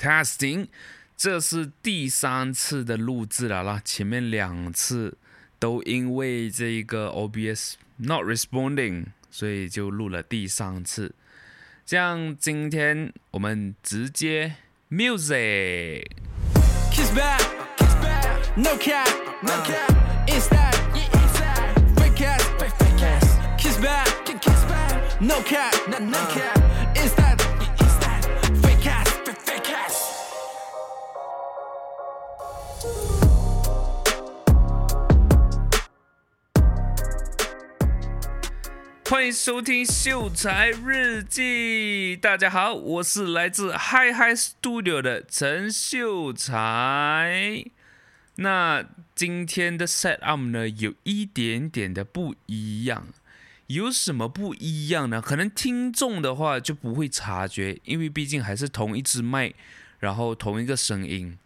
Testing，这是第三次的录制了啦，前面两次都因为这个 OBS not responding，所以就录了第三次。这样今天我们直接 music。欢迎收听秀才日记。大家好，我是来自 Hi Hi Studio 的陈秀才。那今天的 set up 呢，有一点点的不一样。有什么不一样呢？可能听众的话就不会察觉，因为毕竟还是同一支麦，然后同一个声音。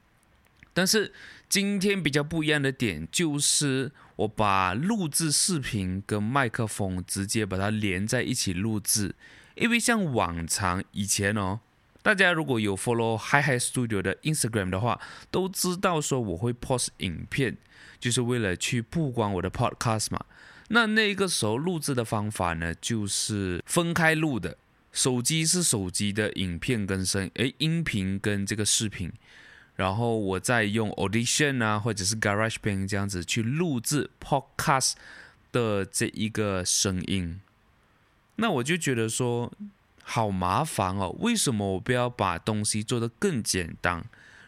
但是今天比较不一样的点就是，我把录制视频跟麦克风直接把它连在一起录制。因为像往常以前哦，大家如果有 follow Hi Hi Studio 的 Instagram 的话，都知道说我会 post 影片，就是为了去曝光我的 podcast 嘛。那那个时候录制的方法呢，就是分开录的，手机是手机的影片跟声，诶，音频跟这个视频。然后我再用 Audition 啊，或者是 GarageBand 这样子去录制 Podcast 的这一个声音，那我就觉得说好麻烦哦，为什么我不要把东西做得更简单，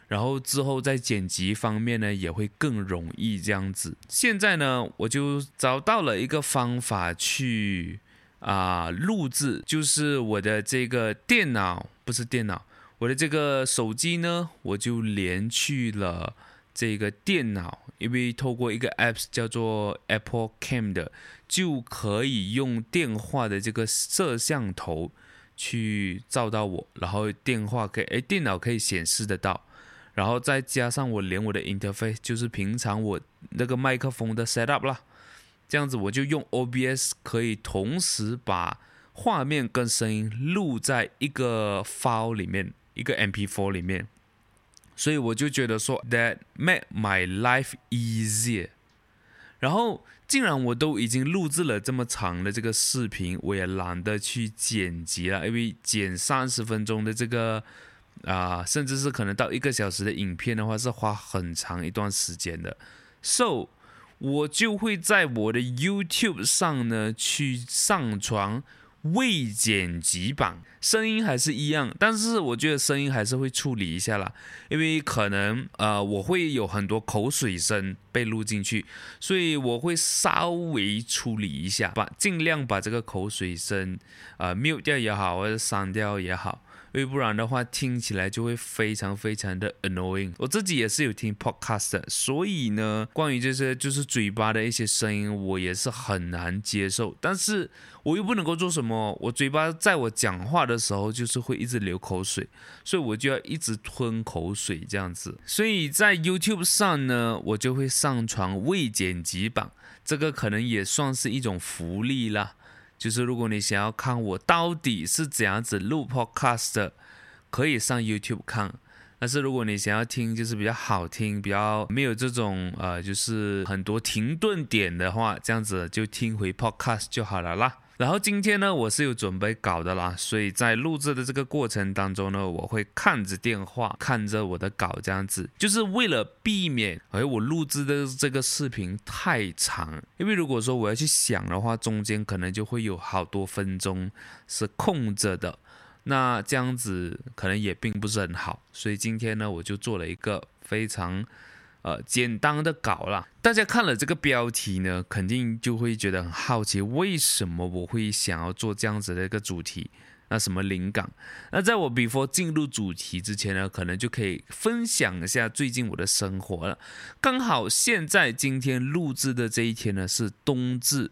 然后之后在剪辑方面呢也会更容易这样子。现在呢，我就找到了一个方法去啊、录制，就是我的这个电脑，不是电脑。我的这个手机呢，我就连去了这个电脑，因为透过一个 App 叫做 Apple Cam 的，就可以用电话的这个摄像头去照到我，然后电话可以，哎，电脑可以显示得到，然后再加上我连我的 interface，就是平常我那个麦克风的 setup 啦，这样子我就用 OBS 可以同时把画面跟声音录在一个 file 里面。一个 MP4 里面，所以我就觉得说，that made my life easier。然后，既然我都已经录制了这么长的这个视频，我也懒得去剪辑了，因为剪三十分钟的这个啊、甚至是可能到一个小时的影片的话，是花很长一段时间的。So，我就会在我的 YouTube 上呢去上传。未剪辑版，声音还是一样，但是我觉得声音还是会处理一下啦，因为可能呃我会有很多口水声被录进去，所以我会稍微处理一下，把尽量把这个口水声呃 mute 掉也好，或者删掉也好。因为不然的话，听起来就会非常非常的 annoying。我自己也是有听 podcast，所以呢，关于这些就是嘴巴的一些声音，我也是很难接受。但是我又不能够做什么，我嘴巴在我讲话的时候就是会一直流口水，所以我就要一直吞口水这样子。所以在 YouTube 上呢，我就会上传未剪辑版，这个可能也算是一种福利啦。就是如果你想要看我到底是怎样子录 podcast 的，可以上 YouTube 看。但是如果你想要听，就是比较好听，比较没有这种呃，就是很多停顿点的话，这样子就听回 podcast 就好了啦。然后今天呢，我是有准备稿的啦，所以在录制的这个过程当中呢，我会看着电话，看着我的稿，这样子，就是为了避免，哎，我录制的这个视频太长，因为如果说我要去想的话，中间可能就会有好多分钟是空着的，那这样子可能也并不是很好，所以今天呢，我就做了一个非常。呃，简单的稿啦，大家看了这个标题呢，肯定就会觉得很好奇，为什么我会想要做这样子的一个主题？那什么灵感？那在我 before 进入主题之前呢，可能就可以分享一下最近我的生活了。刚好现在今天录制的这一天呢，是冬至，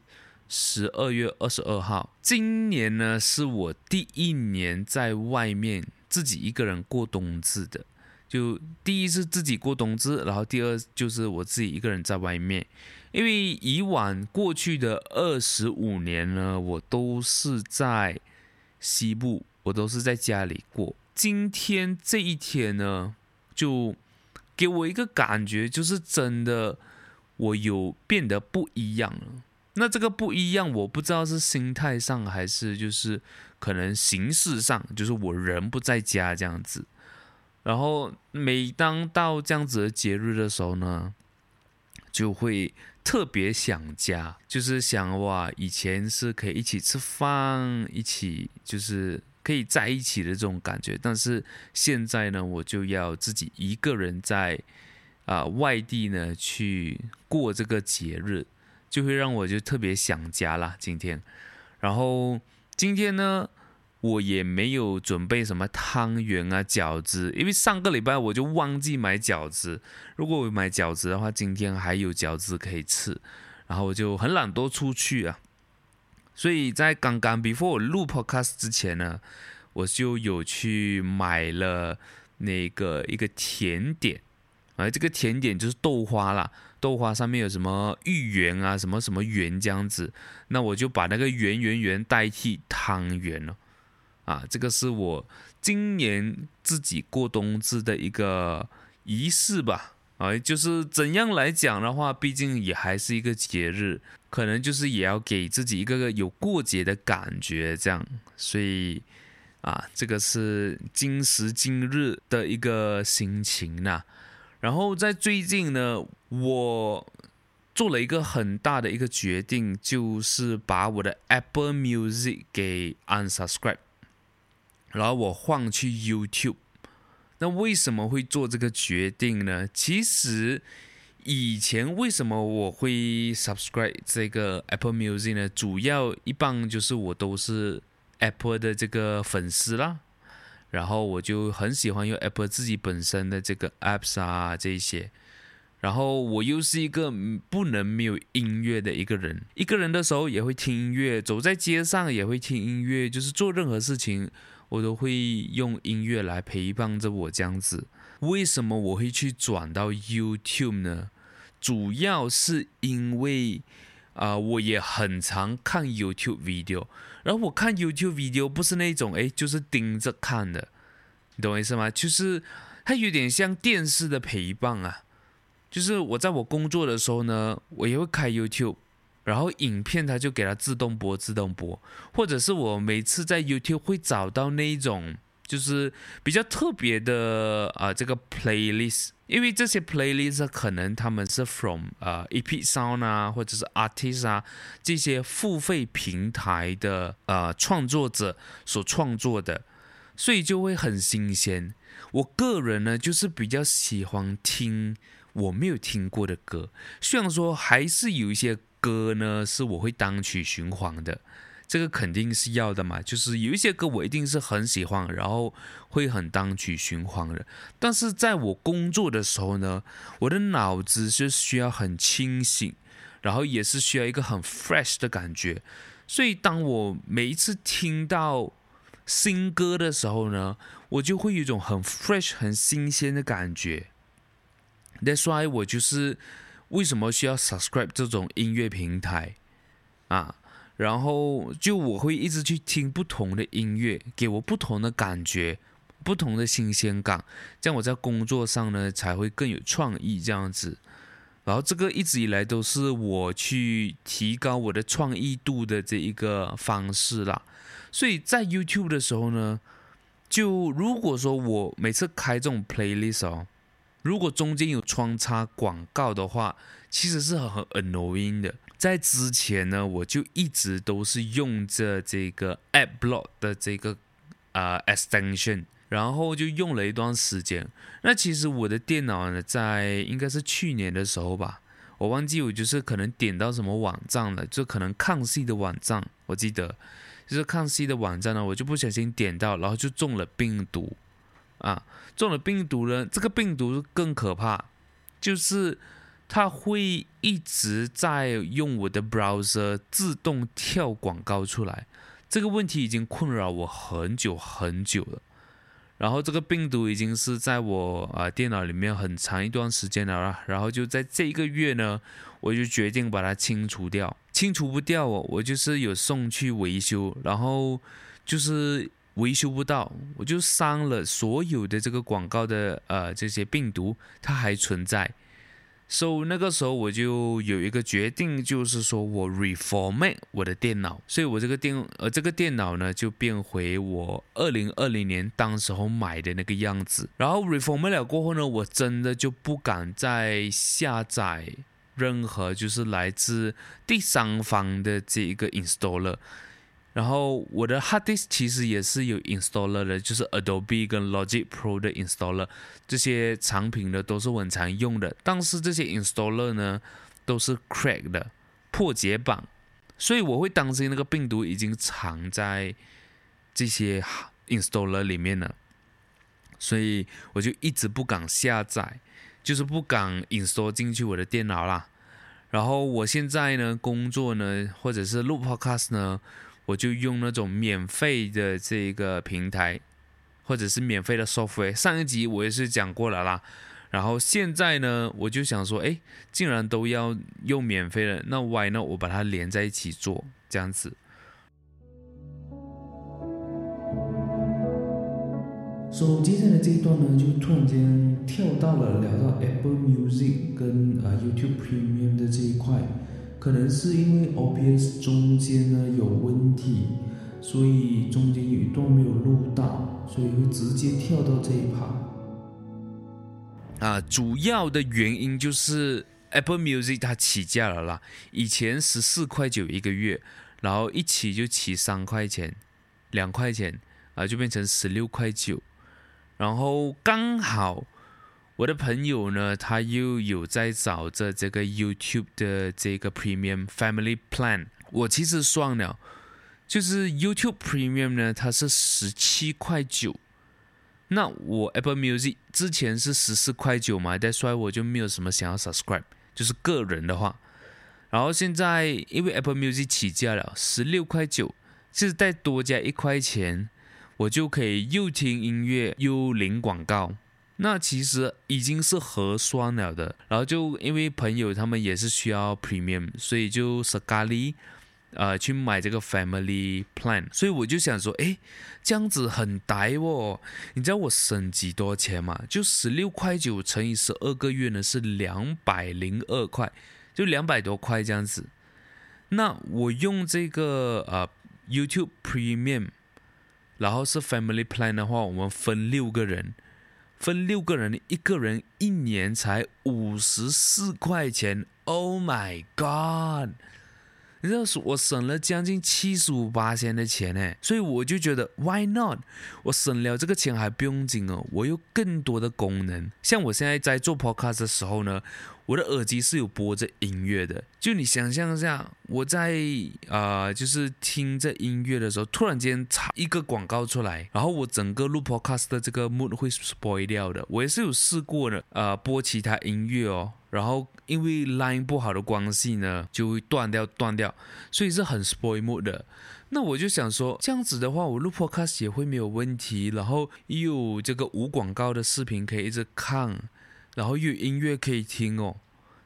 十二月二十二号。今年呢，是我第一年在外面自己一个人过冬至的。就第一是自己过冬至，然后第二就是我自己一个人在外面，因为以往过去的二十五年呢，我都是在西部，我都是在家里过，今天这一天呢，就给我一个感觉，就是真的我有变得不一样了。那这个不一样，我不知道是心态上还是就是可能形式上，就是我人不在家这样子。然后每当到这样子的节日的时候呢，就会特别想家，就是想哇，以前是可以一起吃饭，一起就是。可以在一起的这种感觉，但是现在呢，我就要自己一个人在啊、外地呢去过这个节日，就会让我就特别想家啦。今天，然后今天呢，我也没有准备什么汤圆啊、饺子，因为上个礼拜我就忘记买饺子。如果我买饺子的话，今天还有饺子可以吃，然后我就很懒惰出去啊。所以在刚刚 before 我录 podcast 之前呢，我就有去买了那个一个甜点，啊，这个甜点就是豆花啦，豆花上面有什么芋圆啊，什么什么圆这样子，那我就把那个圆圆圆代替汤圆了，啊，这个是我今年自己过冬至的一个仪式吧。啊，就是怎样来讲的话，毕竟也还是一个节日，可能就是也要给自己一个个有过节的感觉，这样。所以啊，这个是今时今日的一个心情呐。然后在最近呢，我做了一个很大的一个决定，就是把我的 Apple Music 给 unsubscribe，然后我换去 YouTube。那为什么会做这个决定呢？其实以前为什么我会 subscribe 这个 Apple Music 呢？主要一般就是我都是 Apple 的这个粉丝啦，然后我就很喜欢用 Apple 自己本身的这个 apps 啊这些，然后我又是一个不能没有音乐的一个人，一个人的时候也会听音乐，走在街上也会听音乐，就是做任何事情。我都会用音乐来陪伴着我这样子。为什么我会去转到 YouTube 呢？主要是因为啊、我也很常看 YouTube video。然后我看 YouTube video 不是那种诶，就是盯着看的，你懂我意思吗？就是它有点像电视的陪伴啊。就是我在我工作的时候呢，我也会开 YouTube。然后影片它就给它自动播，自动播，或者是我每次在 YouTube 会找到那一种就是比较特别的啊、呃、这个 playlist，因为这些 playlist 可能他们是 from 啊、呃、Epic Sound 啊或者是 artist 啊这些付费平台的、呃、创作者所创作的，所以就会很新鲜。我个人呢就是比较喜欢听我没有听过的歌，虽然说还是有一些。歌呢是我会单曲循环的，这个肯定是要的嘛。就是有一些歌我一定是很喜欢，然后会很单曲循环的。但是在我工作的时候呢，我的脑子是需要很清醒，然后也是需要一个很 fresh 的感觉。所以当我每一次听到新歌的时候呢，我就会有一种很 fresh、很新鲜的感觉。That's why 我就是。为什么需要 subscribe 这种音乐平台啊？然后就我会一直去听不同的音乐，给我不同的感觉，不同的新鲜感，这样我在工作上呢才会更有创意这样子。然后这个一直以来都是我去提高我的创意度的这一个方式啦。所以在 YouTube 的时候呢，就如果说我每次开这种 playlist 哦。如果中间有穿插广告的话，其实是很很 annoying 的。在之前呢，我就一直都是用着这个 AdBlock 的这个啊、呃、extension，然后就用了一段时间。那其实我的电脑呢，在应该是去年的时候吧，我忘记我就是可能点到什么网站了，就可能看戏的网站，我记得就是看戏的网站呢，我就不小心点到，然后就中了病毒。啊，中了病毒呢，这个病毒更可怕，就是它会一直在用我的 browser 自动跳广告出来，这个问题已经困扰我很久很久了。然后这个病毒已经是在我啊电脑里面很长一段时间了啦，然后就在这一个月呢，我就决定把它清除掉。清除不掉哦，我就是有送去维修，然后就是。维修不到，我就删了所有的这个广告的呃这些病毒，它还存在。所以那个时候我就有一个决定，就是说我 reformat 我的电脑，所以我这个电呃这个电脑呢就变回我二零二零年当时候买的那个样子。然后 reformat 了过后呢，我真的就不敢再下载任何就是来自第三方的这一个 installer。然后我的 hard disk 其实也是有 installer 的，就是 Adobe 跟 Logic Pro 的 installer，这些产品呢都是我很常用的。但是这些 installer 呢都是 crack 的破解版，所以我会担心那个病毒已经藏在这些 installer 里面了，所以我就一直不敢下载，就是不敢 install 进去我的电脑啦。然后我现在呢工作呢或者是录 podcast 呢。我就用那种免费的这个平台，或者是免费的 software。上一集我也是讲过了啦，然后现在呢，我就想说，哎，既然都要用免费的，那 why 呢我把它连在一起做这样子。所以接下来这一段呢，就突然间跳到了聊到 Apple Music 跟啊 YouTube Premium 的这一块。可能是因为 OBS 中间呢有问题，所以中间有一段没有录到，所以会直接跳到这一趴。啊，主要的原因就是 Apple Music 它起价了啦，以前十四块九一个月，然后一起就起三块钱，两块钱啊就变成十六块九，然后刚好。我的朋友呢，他又有在找着这个 YouTube 的这个 Premium Family Plan。我其实算了，就是 YouTube Premium 呢，它是十七块九。那我 Apple Music 之前是十四块九嘛，但所以我就没有什么想要 Subscribe，就是个人的话。然后现在因为 Apple Music 起价了，十六块九，就是再多加一块钱，我就可以又听音乐又领广告。那其实已经是合算了的，然后就因为朋友他们也是需要 premium，所以就 sekali 呃去买这个 family plan，所以我就想说，诶，这样子很抵哦，你知道我省几多钱吗？就十六块九乘以十二个月呢，是两百零二块，就两百多块这样子。那我用这个呃 YouTube premium，然后是 family plan 的话，我们分六个人。分六个人，一个人一年才五十四块钱。Oh my god！你知道我省了将近七十五八千的钱呢，所以我就觉得 Why not？我省了这个钱还不用紧哦，我有更多的功能。像我现在在做 podcast 的时候呢。我的耳机是有播着音乐的，就你想象一下，我在啊、呃，就是听着音乐的时候，突然间插一个广告出来，然后我整个录 podcast 的这个 mood 会 spoil 掉的。我也是有试过的，呃，播其他音乐哦，然后因为 line 不好的关系呢，就会断掉断掉，所以是很 spoil mood 的。那我就想说，这样子的话，我录 podcast 也会没有问题，然后又有这个无广告的视频可以一直看。然后又有音乐可以听哦，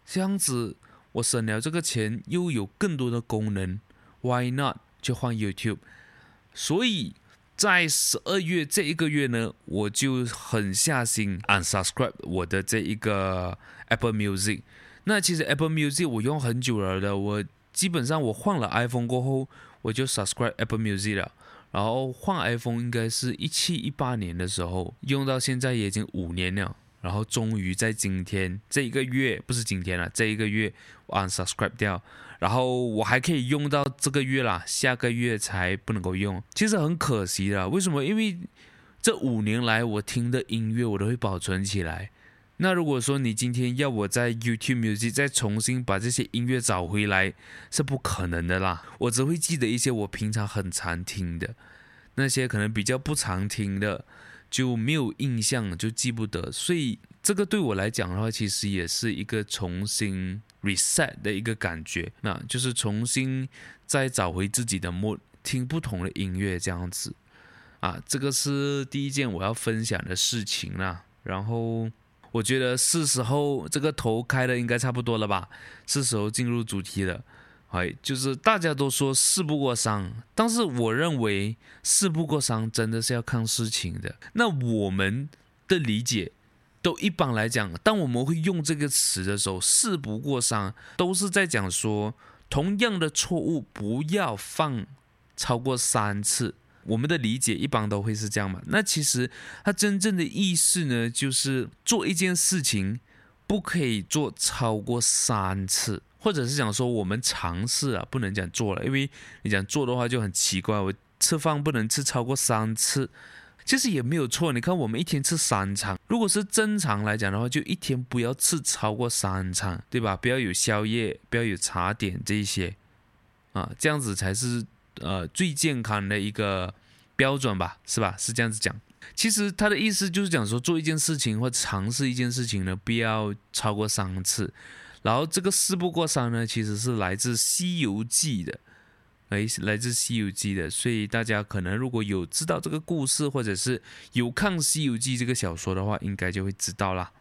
这样子我省了这个钱，又有更多的功能，Why not 就换 YouTube？所以在十二月这一个月呢，我就狠下心 unsubscribe 我的这一个 Apple Music。那其实 Apple Music 我用很久了的，我基本上我换了 iPhone 过后，我就 subscribe Apple Music 了。然后换 iPhone 应该是一七一八年的时候，用到现在也已经五年了。然后终于在今天这一个月，不是今天了，这一个月我 unsubscribe 掉，然后我还可以用到这个月啦，下个月才不能够用，其实很可惜的。为什么？因为这五年来我听的音乐我都会保存起来。那如果说你今天要我在 YouTube Music 再重新把这些音乐找回来，是不可能的啦。我只会记得一些我平常很常听的，那些可能比较不常听的。就没有印象，就记不得，所以这个对我来讲的话，其实也是一个重新 reset 的一个感觉，那就是重新再找回自己的 mood，听不同的音乐这样子，啊，这个是第一件我要分享的事情啦。然后我觉得是时候这个头开的应该差不多了吧，是时候进入主题了。哎，就是大家都说事不过三，但是我认为事不过三真的是要看事情的。那我们的理解，都一般来讲，当我们会用这个词的时候，事不过三都是在讲说，同样的错误不要犯超过三次。我们的理解一般都会是这样嘛？那其实它真正的意思呢，就是做一件事情不可以做超过三次。或者是讲说我们尝试啊，不能讲做了，因为你讲做的话就很奇怪。我吃饭不能吃超过三次，其实也没有错。你看我们一天吃三餐，如果是正常来讲的话，就一天不要吃超过三餐，对吧？不要有宵夜，不要有茶点这一些，啊，这样子才是呃最健康的一个标准吧，是吧？是这样子讲。其实他的意思就是讲说，做一件事情或尝试一件事情呢，不要超过三次。然后这个事不过三呢，其实是来自《西游记》的，哎，来自《西游记》的，所以大家可能如果有知道这个故事，或者是有看《西游记》这个小说的话，应该就会知道啦。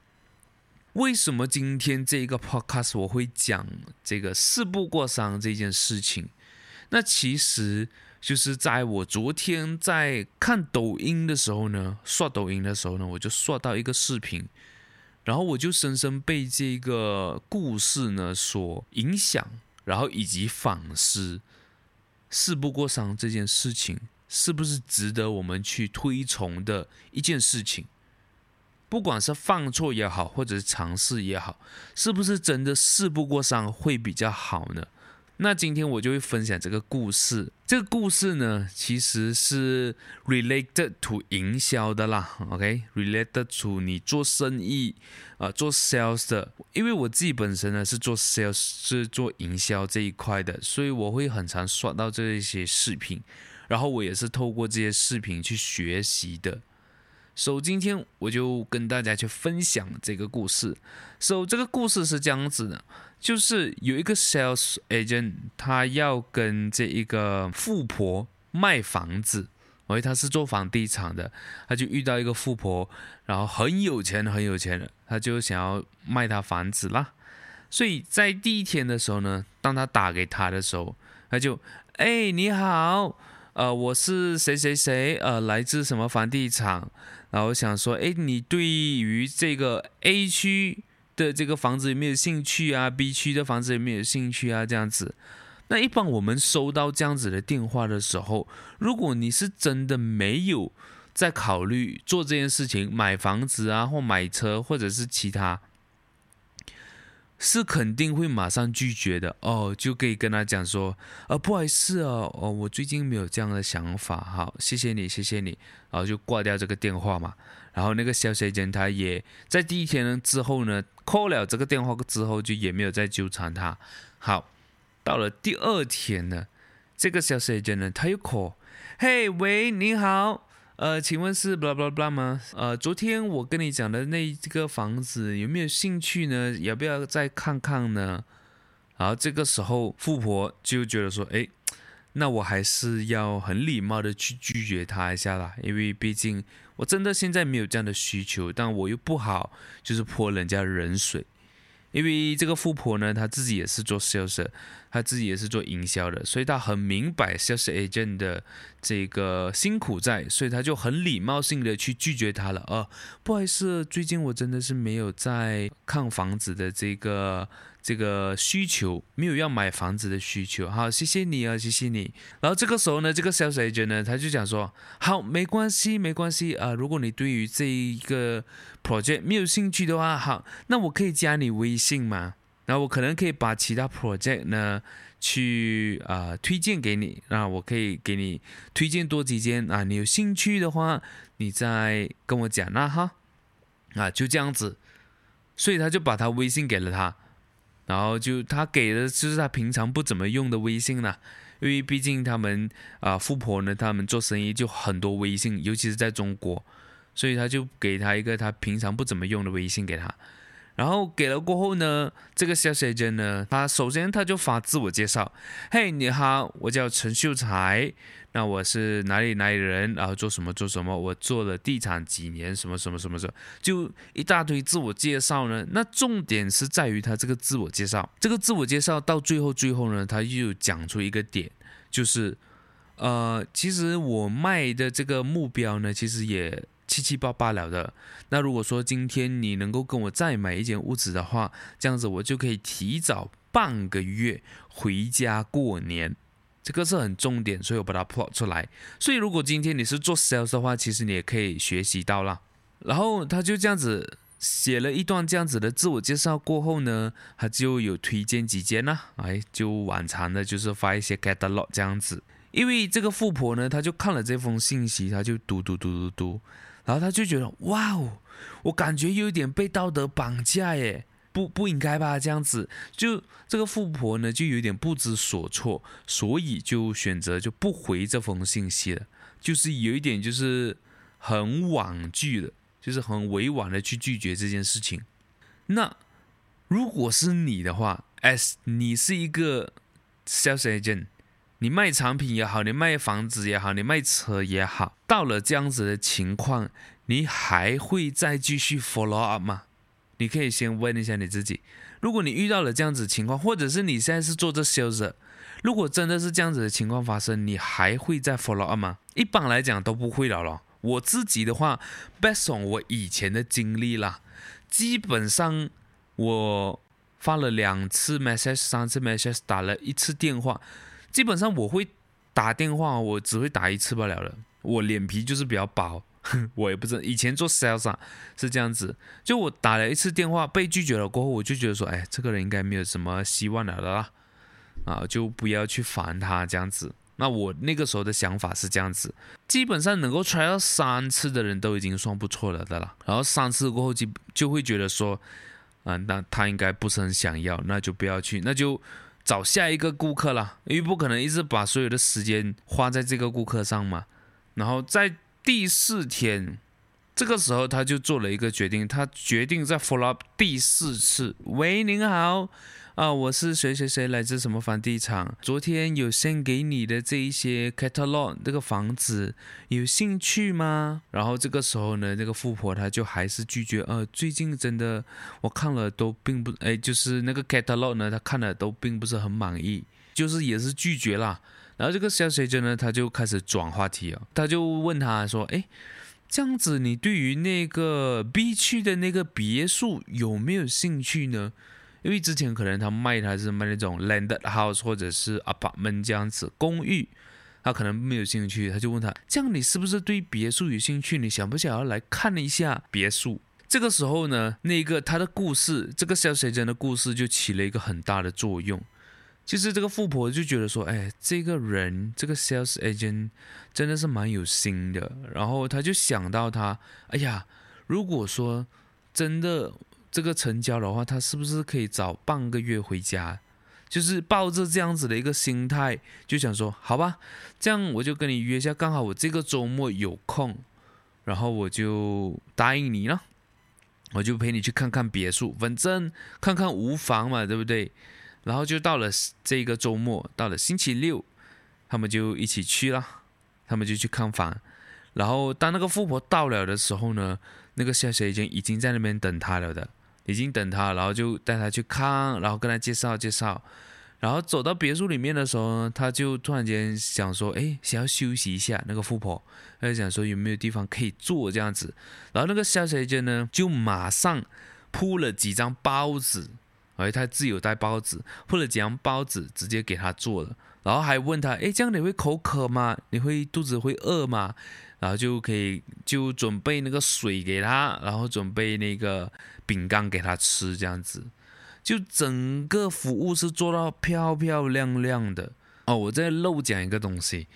为什么今天这一个 podcast 我会讲这个四不过三这件事情？那其实就是在我昨天在看抖音的时候呢，刷抖音的时候呢，我就刷到一个视频。然后我就深深被这个故事呢所影响，然后以及反思，事不过三这件事情是不是值得我们去推崇的一件事情？不管是犯错也好，或者是尝试也好，是不是真的事不过三会比较好呢？那今天我就会分享这个故事。这个故事呢，其实是 related to 营销的啦，OK？related to 你做生意啊、做 sales 的。因为我自己本身呢是做 sales，是做营销这一块的，所以我会很常刷到这一些视频，然后我也是透过这些视频去学习的。所以今天我就跟大家去分享这个故事。所以这个故事是这样子的。就是有一个 sales agent，他要跟这一个富婆卖房子，因为他是做房地产的，他就遇到一个富婆，然后很有钱很有钱的，他就想要卖他房子啦。所以在第一天的时候呢，当他打给他的时候，他就，哎，你好，呃，我是谁谁谁，呃，来自什么房地产，然后想说，哎，你对于这个 A 区。的这个房子有没有兴趣啊？B 区的房子有没有兴趣啊？这样子，那一般我们收到这样子的电话的时候，如果你是真的没有在考虑做这件事情，买房子啊，或买车，或者是其他，是肯定会马上拒绝的哦。就可以跟他讲说，呃，不好意思哦，哦，我最近没有这样的想法，好，谢谢你，谢谢你，然后就挂掉这个电话嘛。然后那个小姐姐她也在第一天呢之后呢，call 了这个电话之后就也没有再纠缠他。好，到了第二天呢，这个小姐姐呢，她又 call，嘿，喂，你好，呃，请问是 blah blah blah 吗？呃，昨天我跟你讲的那这个房子有没有兴趣呢？要不要再看看呢？然后这个时候富婆就觉得说，哎，那我还是要很礼貌的去拒绝她一下啦，因为毕竟。我真的现在没有这样的需求，但我又不好，就是泼人家冷水，因为这个富婆呢，她自己也是做 sales，她自己也是做营销的，所以她很明白 sales agent 的这个辛苦在，所以她就很礼貌性的去拒绝他了。哦，不好意思，最近我真的是没有在看房子的这个。这个需求没有要买房子的需求，好，谢谢你啊，谢谢你。然后这个时候呢，这个 sales agent 呢，他就讲说，好，没关系，没关系啊。如果你对于这一个 project 没有兴趣的话，好，那我可以加你微信吗？然后我可能可以把其他 project 呢去啊、推荐给你，那我可以给你推荐多几间啊。你有兴趣的话，你再跟我讲那哈，啊，就这样子。所以他就把他微信给了他。然后就他给的就是他平常不怎么用的微信了，因为毕竟他们啊、富婆呢，他们做生意就很多微信，尤其是在中国，所以他就给他一个他平常不怎么用的微信给他。然后给了过后呢，这个 sales agent 呢，他首先他就发自我介绍，嘿，你好，我叫陈秀才，那我是哪里哪里人，然后做什么做什么，我做了地产几年，什么什么什么什么，就一大堆自我介绍呢。那重点是在于他这个自我介绍，这个自我介绍到最后最后呢，他又讲出一个点，就是，呃，其实我卖的这个目标呢，其实也。七七八八了的。那如果说今天你能够跟我再买一间屋子的话，这样子我就可以提早半个月回家过年。这个是很重点，所以我把它抛出来。所以如果今天你是做 sales 的话，其实你也可以学习到了。然后他就这样子写了一段这样子的自我介绍过后呢，他就有推荐几间呢，哎，就往常的就是发一些 catalog 这样子。因为这个富婆呢，她就看了这封信息，她就读读读读读。然后他就觉得，哇哦，我感觉有点被道德绑架耶，不不应该吧？这样子，就这个富婆呢，就有点不知所措，所以就选择就不回这封信息了，就是有一点就是很婉拒的，就是很委婉的去拒绝这件事情。那如果是你的话，as 你是一个 sales agent。你卖产品也好，你卖房子也好，你卖车也好，到了这样子的情况，你还会再继续 follow up 吗？你可以先问一下你自己。如果你遇到了这样子情况，或者是你现在是做这 sales，如果真的是这样子的情况发生，你还会再 follow up 吗？一般来讲都不会了咯。我自己的话，based on 我以前的经历啦，基本上我发了两次 message，三次 message，打了一次电话。基本上我会打电话，我只会打一次罢了了。我脸皮就是比较薄，我也不知以前做 sales 是这样子，就我打了一次电话被拒绝了过后，我就觉得说，哎，这个人应该没有什么希望了的啦，啊，就不要去烦他这样子。那我那个时候的想法是这样子，基本上能够 try 到三次的人都已经算不错了的了。然后三次过后就就会觉得说，啊，那他应该不是很想要，那就不要去，那就。找下一个顾客了，因为不可能一直把所有的时间花在这个顾客上嘛。然后在第四天，这个时候他就做了一个决定，他决定再 follow up 第四次。喂，您好。啊，我是谁谁谁，来自什么房地产？昨天有先给你的这一些 catalog，这个房子有兴趣吗？然后这个时候呢，那个富婆她就还是拒绝。呃，最近真的我看了都并不，哎，就是那个 catalog 呢，她看了都并不是很满意，就是也是拒绝啦。然后这个 sales agent 呢，他就开始转话题了，他就问他说，哎，这样子你对于那个 B 区的那个别墅有没有兴趣呢？因为之前可能他卖他是卖那种 landed house 或者是 apartment 这样子公寓，他可能没有兴趣，他就问他，这样你是不是对别墅有兴趣？你想不想要来看一下别墅？这个时候呢，那个他的故事，这个 sales agent 的故事就起了一个很大的作用。其实这个富婆就觉得说，哎，这个人这个 sales agent 真的是蛮有心的。然后他就想到他，哎呀，如果说真的。这个成交的话，他是不是可以早半个月回家？就是抱着这样子的一个心态，就想说，好吧，这样我就跟你约一下，刚好我这个周末有空，然后我就答应你了，我就陪你去看看别墅，反正看看无妨嘛，对不对？然后就到了这个周末，到了星期六，他们就一起去了，他们就去看房。然后当那个富婆到了的时候呢，那个小姐已经已经在那边等他了的。已经等他，然后就带他去看，然后跟他介绍介绍，然后走到别墅里面的时候呢，他就突然间想说，哎，想要休息一下。那个富婆，他就想说有没有地方可以坐这样子。然后那个小姐姐呢，就马上铺了几张包子，哎，他自有带包子，铺了几张包子，直接给他做了。然后还问他，哎，这样你会口渴吗？你会肚子会饿吗？然后就可以就准备那个水给他，然后准备那个饼干给他吃，这样子，就整个服务是做到漂漂亮亮的哦。我再漏讲一个东西，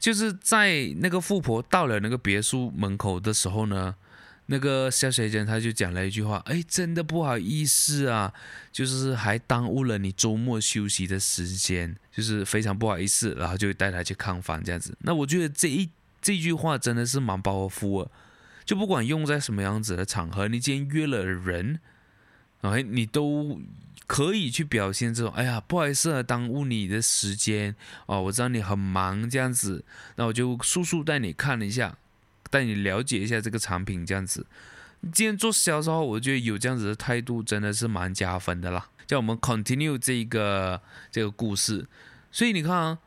就是在那个富婆到了那个别墅门口的时候呢，那个小姐姐她就讲了一句话，哎，真的不好意思啊，就是还耽误了你周末休息的时间，就是非常不好意思，然后就带她去看房这样子。那我觉得这一。这句话真的是蛮包袱的，就不管用在什么样子的场合，你今天约了人，哎你都可以去表现这种，哎呀，不好意思啊，耽误你的时间哦，我知道你很忙这样子，那我就速速带你看了一下，带你了解一下这个产品这样子。今天做销售，我觉得有这样子的态度真的是蛮加分的啦。叫我们 continue 这个这个故事，所以你看啊。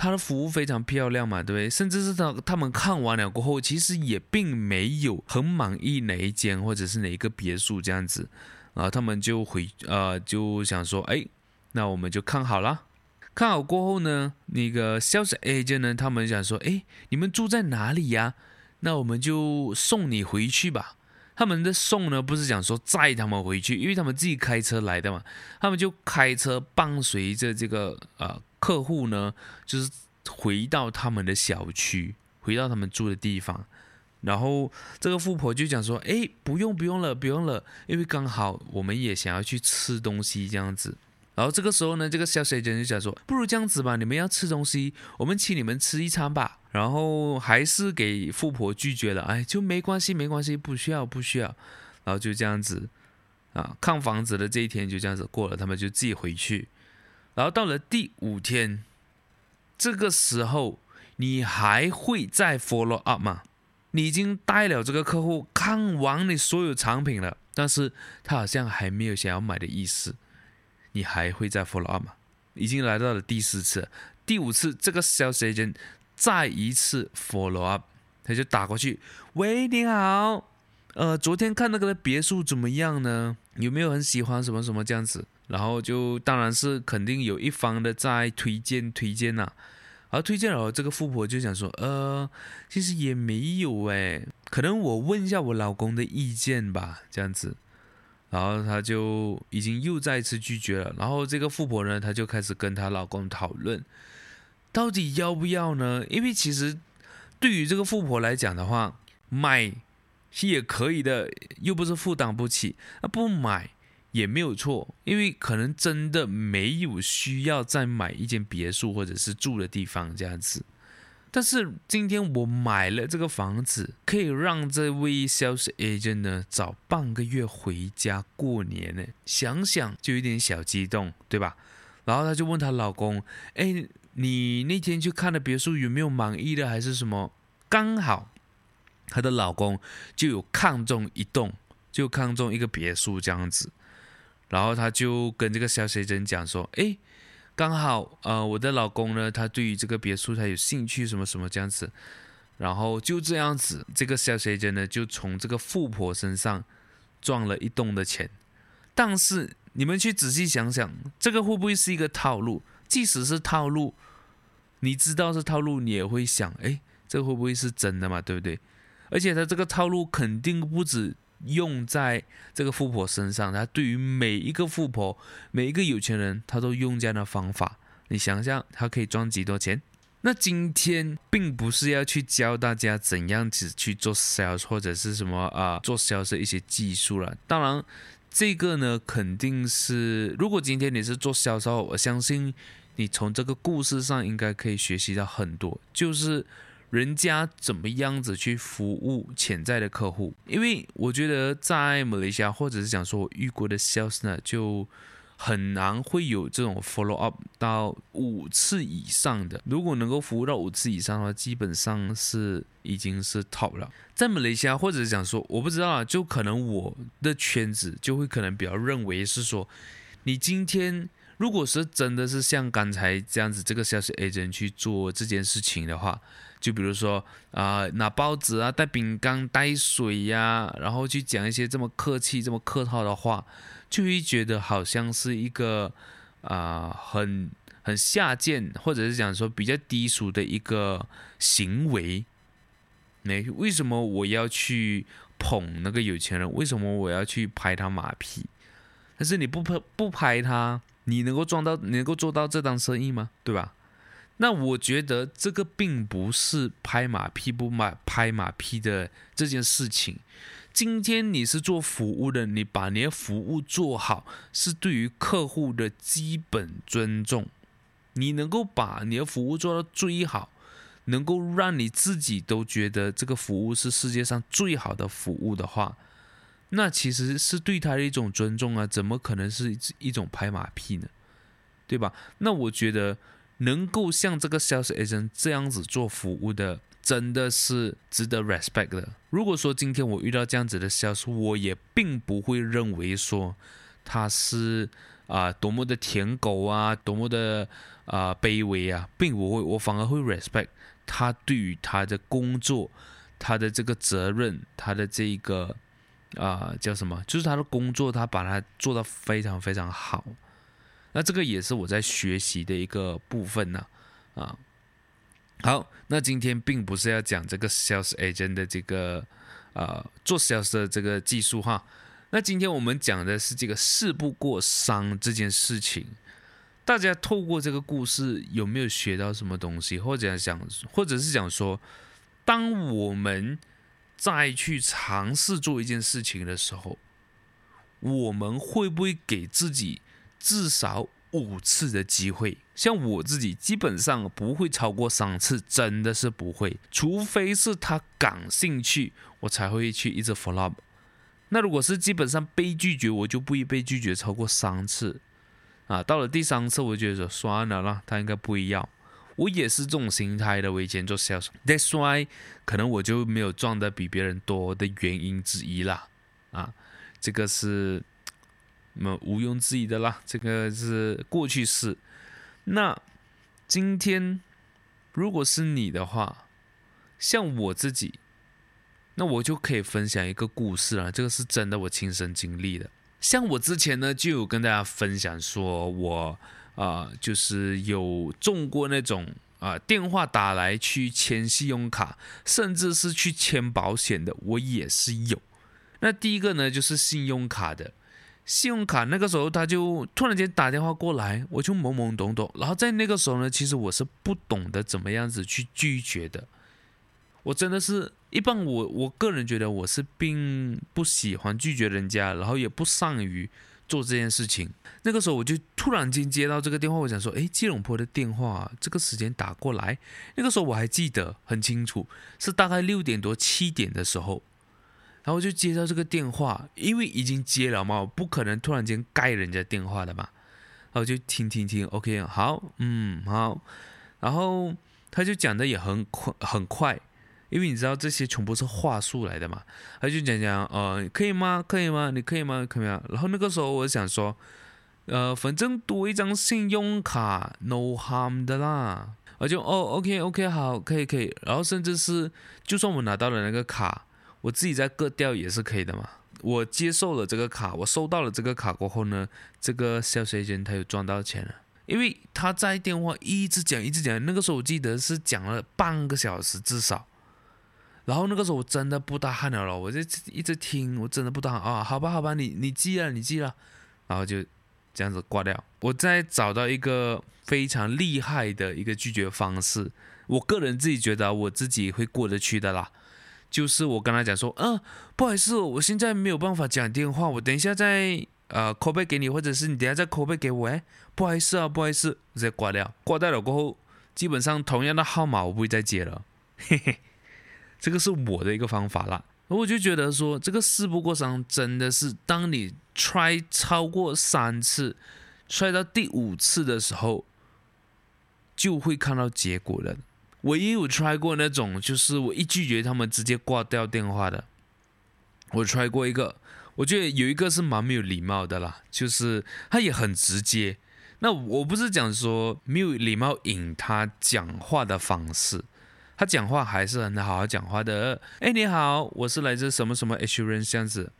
他的服务非常漂亮嘛，对不对？甚至是他他们看完了过后，其实也并没有很满意哪一间或者是哪一个别墅这样子，然后他们就回呃就想说，哎，那我们就看好了。看好过后呢，那个 sales agent 呢，他们想说，哎，你们住在哪里呀？那我们就送你回去吧。他们的送呢，不是讲说载他们回去，因为他们自己开车来的嘛，他们就开车伴随着这个呃。客户呢，就是回到他们的小区，回到他们住的地方，然后这个富婆就讲说：“哎，不用不用了，不用了，因为刚好我们也想要去吃东西这样子。”然后这个时候呢，这个小姐姐就讲说：“不如这样子吧，你们要吃东西，我们请你们吃一餐吧。”然后还是给富婆拒绝了，哎，就没关系，没关系，不需要，不需要。然后就这样子啊，看房子的这一天就这样子过了，他们就自己回去。然后到了第五天，这个时候你还会再 follow up 吗？你已经带了这个客户看完你所有产品了，但是他好像还没有想要买的意思，你还会再 follow up 吗？已经来到了第四次、第五次，这个 sales agent 再一次 follow up，他就打过去，喂，你好，呃，昨天看那个别墅怎么样呢？有没有很喜欢什么什么这样子？然后就当然是肯定有一方的在推荐推荐呐、而推荐了这个富婆就想说，呃，其实也没有哎，可能我问一下我老公的意见吧，这样子，然后他就已经又再次拒绝了。然后这个富婆呢，她就开始跟她老公讨论，到底要不要呢？因为其实对于这个富婆来讲的话，买是也可以的，又不是负担不起，那不买。也没有错，因为可能真的没有需要再买一间别墅或者是住的地方这样子。但是今天我买了这个房子，可以让这位 sales agent 呢早半个月回家过年呢，想想就有点小激动，对吧？然后她就问她老公：“哎，你那天去看的别墅有没有满意的，还是什么？”刚好她的老公就有看中一栋，就看中一个别墅这样子。然后他就跟这个小学生讲说：“哎，刚好呃，我的老公呢，他对于这个别墅他有兴趣，什么什么这样子。然后就这样子，这个小学生呢，就从这个富婆身上赚了一栋的钱。但是你们去仔细想想，这个会不会是一个套路？即使是套路，你知道是套路，你也会想：哎，这会不会是真的嘛？对不对？而且他这个套路肯定不止。”用在这个富婆身上，他对于每一个富婆、每一个有钱人，他都用这样的方法。你想想，他可以赚几多钱？那今天并不是要去教大家怎样子去做 sales 或者是什么啊、做 sales 的一些技术了。当然，这个呢肯定是，如果今天你是做销售，我相信你从这个故事上应该可以学习到很多，就是。人家怎么样子去服务潜在的客户？因为我觉得在马来西亚，或者是讲说我遇过的 sales 呢，就很难会有这种 follow up 到五次以上的。如果能够服务到五次以上的话，基本上是已经是 top 了。在马来西亚，或者是讲说我不知道啊，就可能我的圈子就会可能比较认为是说，你今天如果是真的是像刚才这样子，这个 sales agent 去做这件事情的话。就比如说啊、拿包子啊，带饼干，带水呀、然后去讲一些这么客气、这么客套的话，就会觉得好像是一个啊、很很下贱，或者是讲说比较低俗的一个行为。那为什么我要去捧那个有钱人？为什么我要去拍他马屁？但是你不拍不拍他，你能够赚到，你能够做到这档生意吗？对吧？那我觉得这个并不是拍马屁不马拍马屁的这件事情。今天你是做服务的，你把你的服务做好，是对于客户的基本尊重。你能够把你的服务做到最好，能够让你自己都觉得这个服务是世界上最好的服务的话，那其实是对他的一种尊重啊，怎么可能是一种拍马屁呢？对吧？那我觉得能够像这个 sales agent 这样子做服务的，真的是值得 respect 的。如果说今天我遇到这样子的 sales，我也并不会认为说他是啊、多么的舔狗啊，多么的啊、卑微啊，并不会，我反而会 respect 他对于他的工作，他的这个责任，他的这个。啊、叫什么？就是他的工作，他把它做得非常非常好。那这个也是我在学习的一个部分呢、啊。好，那今天并不是要讲这个 sales agent 的这个呃做 sales 的这个技术哈。那今天我们讲的是这个事不过三这件事情。大家透过这个故事有没有学到什么东西？或者想，或者是想说，当我们再去尝试做一件事情的时候，我们会不会给自己至少五次的机会？像我自己基本上不会超过三次，真的是不会，除非是他感兴趣，我才会去一直 follow。那如果是基本上被拒绝，我就不会被拒绝超过三次。啊，到了第三次，我就觉得说算了啦，他应该不会要。我也是这种心态的，我以前做 sales，that's why 可能我就没有赚的比别人多的原因之一啦，啊，这个是那么毋庸置疑的啦，这个是过去式。那今天如果是你的话，像我自己，那我就可以分享一个故事了，这个是真的，我亲身经历的。像我之前呢，就有跟大家分享说我。啊、就是有中过那种啊、电话打来去签信用卡，甚至是去签保险的，我也是有。那第一个呢，就是信用卡的，信用卡那个时候他就突然间打电话过来，我就懵懵懂懂。然后在那个时候呢，其实我是不懂得怎么样子去拒绝的。我真的是一般我我个人觉得我是并不喜欢拒绝人家，然后也不善于。做这件事情，那个时候我就突然间接到这个电话，我想说，诶，吉隆坡的电话，这个时间打过来，那个时候我还记得很清楚，是大概六点多七点的时候，然后就接到这个电话，因为已经接了嘛，不可能突然间盖人家电话的嘛，然后就听听听，OK，好，嗯，好，然后他就讲的也很快很快。因为你知道这些全部是话术来的嘛，他就讲讲，呃，可以吗？可以吗？你可以吗？可以吗？然后那个时候我想说，呃，反正多一张信用卡，no harm 的啦。我就哦，OK，OK，好，可以，可以。然后甚至是，就算我拿到了那个卡，我自己再割掉也是可以的嘛。我接受了这个卡，我收到了这个卡过后呢，这个 sales agent 他又赚到钱了，因为他在电话一直讲，一直讲。那个时候我记得是讲了半个小时至少。然后那个时候我真的不大汗了了，我就一直听，我真的不大汉啊，好吧好吧，你你记了你记了，然后就这样子挂掉。我再找到一个非常厉害的一个拒绝方式，我个人自己觉得我自己会过得去的啦。就是我跟他讲说，嗯、不好意思，我现在没有办法讲电话，我等一下再呃 call back 给你，或者是你等下再 call back 给我，哎，不好意思啊，不好意思，直接挂掉。挂掉了过后，基本上同样的号码我不会再接了，嘿嘿。这个是我的一个方法啦，我就觉得说，这个事不过三，真的是当你 try 超过三次，try 到第五次的时候，就会看到结果了。我也有 try 过那种，就是我一拒绝他们直接挂掉电话的。我 try 过一个，我觉得有一个是蛮没有礼貌的啦，就是他也很直接。那我不是讲说没有礼貌引他讲话的方式。他讲话还是很好好讲话的。哎，你好，我是来自什么什么 assurance 这样子。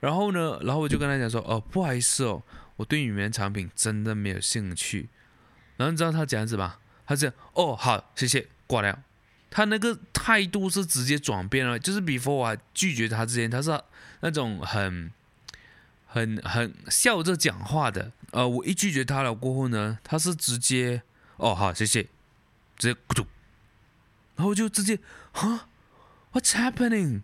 然后呢，然后我就跟他讲说，哦，不好意思哦，我对你们产品真的没有兴趣。然后你知道他讲样子吧？他这样，哦，好，谢谢，挂掉。他那个态度是直接转变了，就是 before 我拒绝他之前，他是那种很、很、很笑着讲话的。呃，我一拒绝他了过后呢，他是直接，哦，好，谢谢，直接咕嘟。然后就直接，哈，What's happening？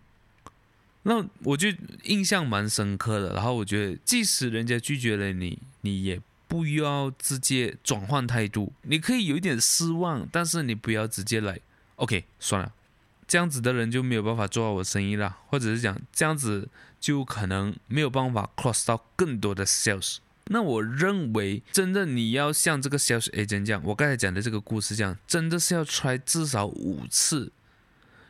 那我就印象蛮深刻的。然后我觉得，即使人家拒绝了你，你也不要直接转换态度。你可以有一点失望，但是你不要直接来。OK，算了，这样子的人就没有办法做好我生意了，或者是讲这样子就可能没有办法 cross 到更多的 sales。那我认为，真的你要像这个 sales agent 这样，我刚才讲的这个故事这样，真的是要 try 至少五次，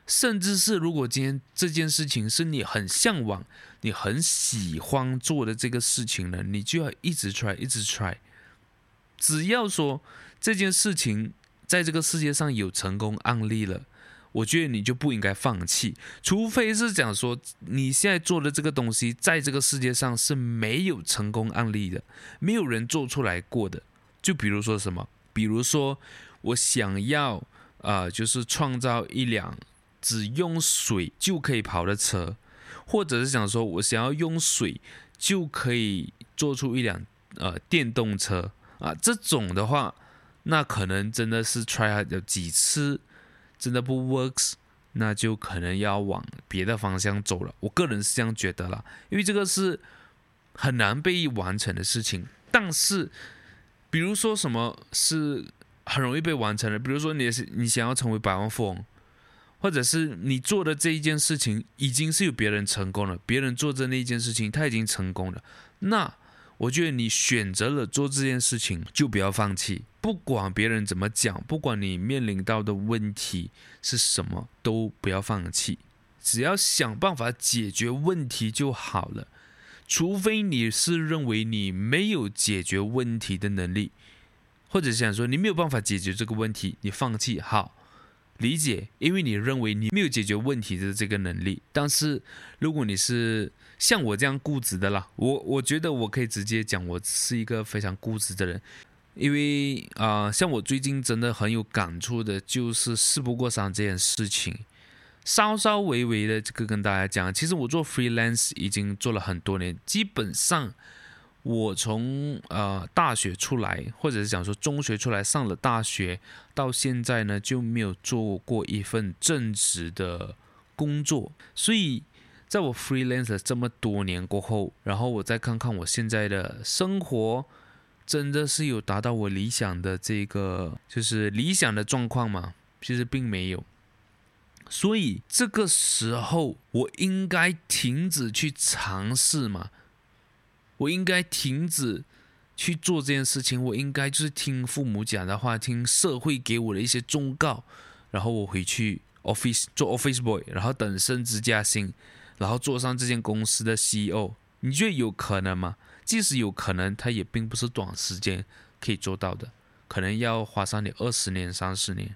甚至是如果今天这件事情是你很向往、你很喜欢做的这个事情呢，你就要一直 try，一直 try。只要说这件事情在这个世界上有成功案例了。我觉得你就不应该放弃，除非是讲说你现在做的这个东西在这个世界上是没有成功案例的，没有人做出来过的。就比如说什么，比如说我想要啊、呃，就是创造一辆只用水就可以跑的车，或者是想说我想要用水就可以做出一辆呃电动车啊，这种的话，那可能真的是 try 了几次。真的不 works，那就可能要往别的方向走了。我个人是这样觉得啦，因为这个是很难被完成的事情。但是，比如说什么是很容易被完成的？比如说你是你想要成为百万富翁，或者是你做的这一件事情已经是有别人成功了，别人做的那一件事情他已经成功了，那。我觉得你选择了做这件事情，就不要放弃。不管别人怎么讲，不管你面临到的问题是什么，都不要放弃。只要想办法解决问题就好了。除非你是认为你没有解决问题的能力，或者想说你没有办法解决这个问题，你放弃好。理解，因为你认为你没有解决问题的这个能力。但是如果你是像我这样固执的啦，我我觉得我可以直接讲，我是一个非常固执的人。因为啊、像我最近真的很有感触的，就是事不过三这件事情。稍稍微微的这个跟大家讲，其实我做 freelance 已经做了很多年，基本上。我从呃大学出来，或者是讲说中学出来上了大学，到现在呢就没有做过一份正职的工作。所以，在我 freelance 这么多年过后，然后我再看看我现在的生活，真的是有达到我理想的这个就是理想的状况吗？其实并没有。所以这个时候，我应该停止去尝试吗？我应该停止去做这件事情，我应该就是听父母讲的话，听社会给我的一些忠告，然后我回去 office 做 office boy，然后等升职加薪，然后做上这间公司的 CEO。你觉得有可能吗？即使有可能，它也并不是短时间可以做到的，可能要花上你二十年、三十年。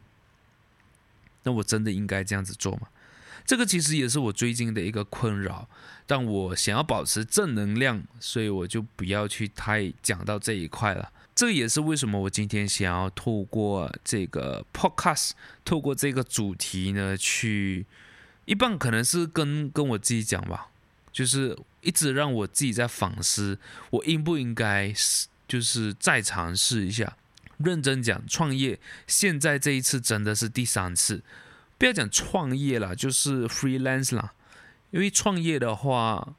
那我真的应该这样子做吗？这个其实也是我最近的一个困扰，但我想要保持正能量，所以我就不要去太讲到这一块了。这也是为什么我今天想要透过这个 podcast，透过这个主题呢，去一半可能是跟跟我自己讲吧，就是一直让我自己在反思，我应不应该就是再尝试一下。认真讲，创业现在这一次真的是第三次。不要讲创业了，就是 freelance 啦。因为创业的话，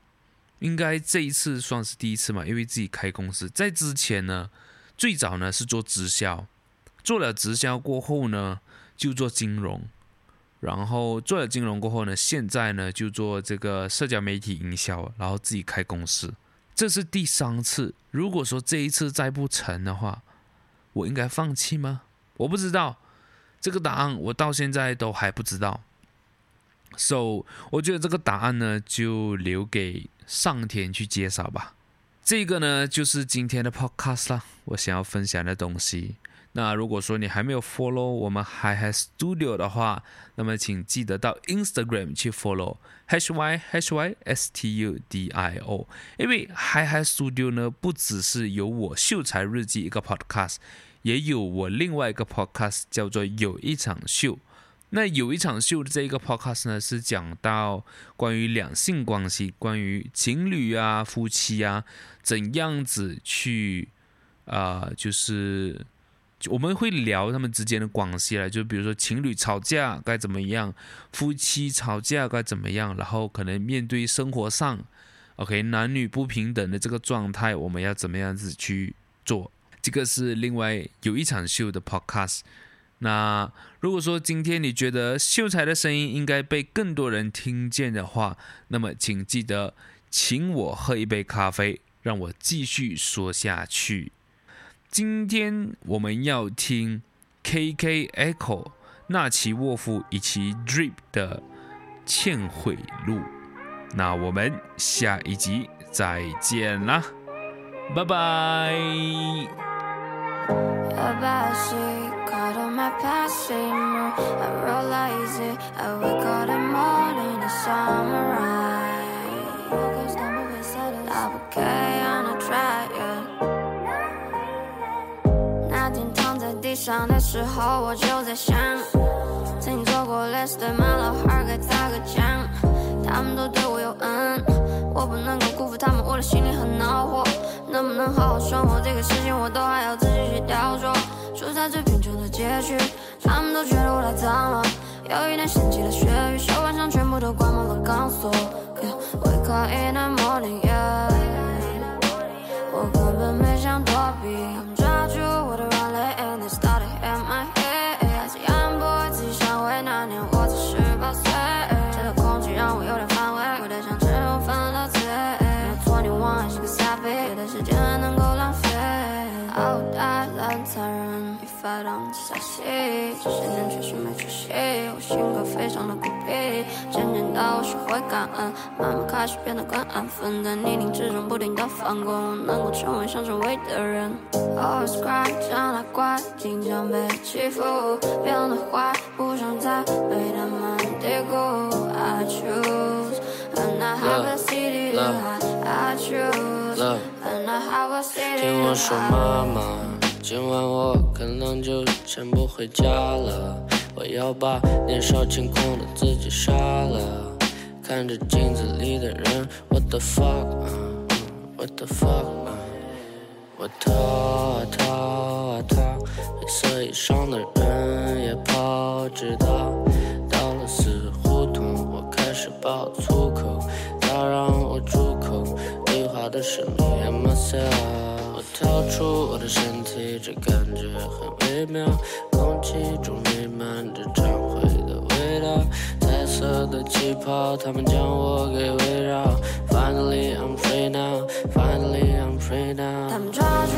应该这一次算是第一次嘛，因为自己开公司。在之前呢，最早呢是做直销，做了直销过后呢，就做金融，然后做了金融过后呢，现在呢就做这个社交媒体营销，然后自己开公司。这是第三次。如果说这一次再不成的话，我应该放弃吗？我不知道。这个答案我到现在都还不知道，so 我觉得这个答案呢就留给上天去揭晓吧。这个呢就是今天的 podcast 啦，我想要分享的东西。那如果说你还没有 follow 我们 Hi Hi Studio 的话，那么请记得到 Instagram 去 follow H Y H Y S T U D I O，因为 Hi Hi Studio 呢不只是有我秀才日记一个 podcast。也有我另外一个 podcast 叫做《有一场秀》，那有一场秀的这一个 podcast 呢，是讲到关于两性关系，关于情侣啊、夫妻啊，怎样子去啊、就是我们会聊他们之间的关系了，就比如说情侣吵架该怎么样，夫妻吵架该怎么样，然后可能面对生活上，OK，男女不平等的这个状态，我们要怎么样子去做？这个是另外有一场秀的 podcast。那如果说今天你觉得秀才的声音应该被更多人听见的话，那么请记得请我喝一杯咖啡，让我继续说下去。今天我们要听 KK Echo、纳奇沃夫以及 Drip 的《欠悔录》。那我们下一集再见啦，拜拜。那天躺在地上的时候，我就在想，曾经做过 list 的马老汉该咋个讲？他们都对我有恩，我不能够辜负他们，我的心里很恼火。能不能好好生活，这个事情我都还要自己去雕琢。处在最贫穷的街区，他们都觉得我太脏了。有一天掀起了雪雨，手腕上全部都挂满了钢索。Yeah, wake up in the morning, yeah. 我根本没想躲避，这些年确实没出息。我性格非常的孤僻，渐渐的我学会感恩，慢慢开始变得更安分，在泥泞之中不停的翻滚，我能够成为想成为的人。Always cry，长大怪，经常被欺负，变得坏，不想再被他们低估。I choose and I have a city to hide. I choose and I have a city to hide. 听我说，妈妈。今晚我可能就先不回家了，我要把年少轻狂的自己杀了。看着镜子里的人，What the fuck？What the fuck？我逃啊逃啊逃，黑色衣裳的人也跑，直到到了死胡同，我开始爆粗口，他让我住口，对话的是 me and myself。跳出我的身体，这感觉很微妙。空气中弥漫着忏悔的味道，彩色的气泡，它们将我给围绕。Finally I'm free now, finally I'm free now。他们抓住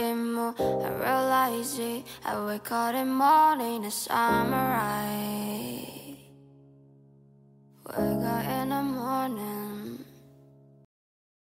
nothing. I realize it. I wake up in the morning a samurai. Wake up in the morning.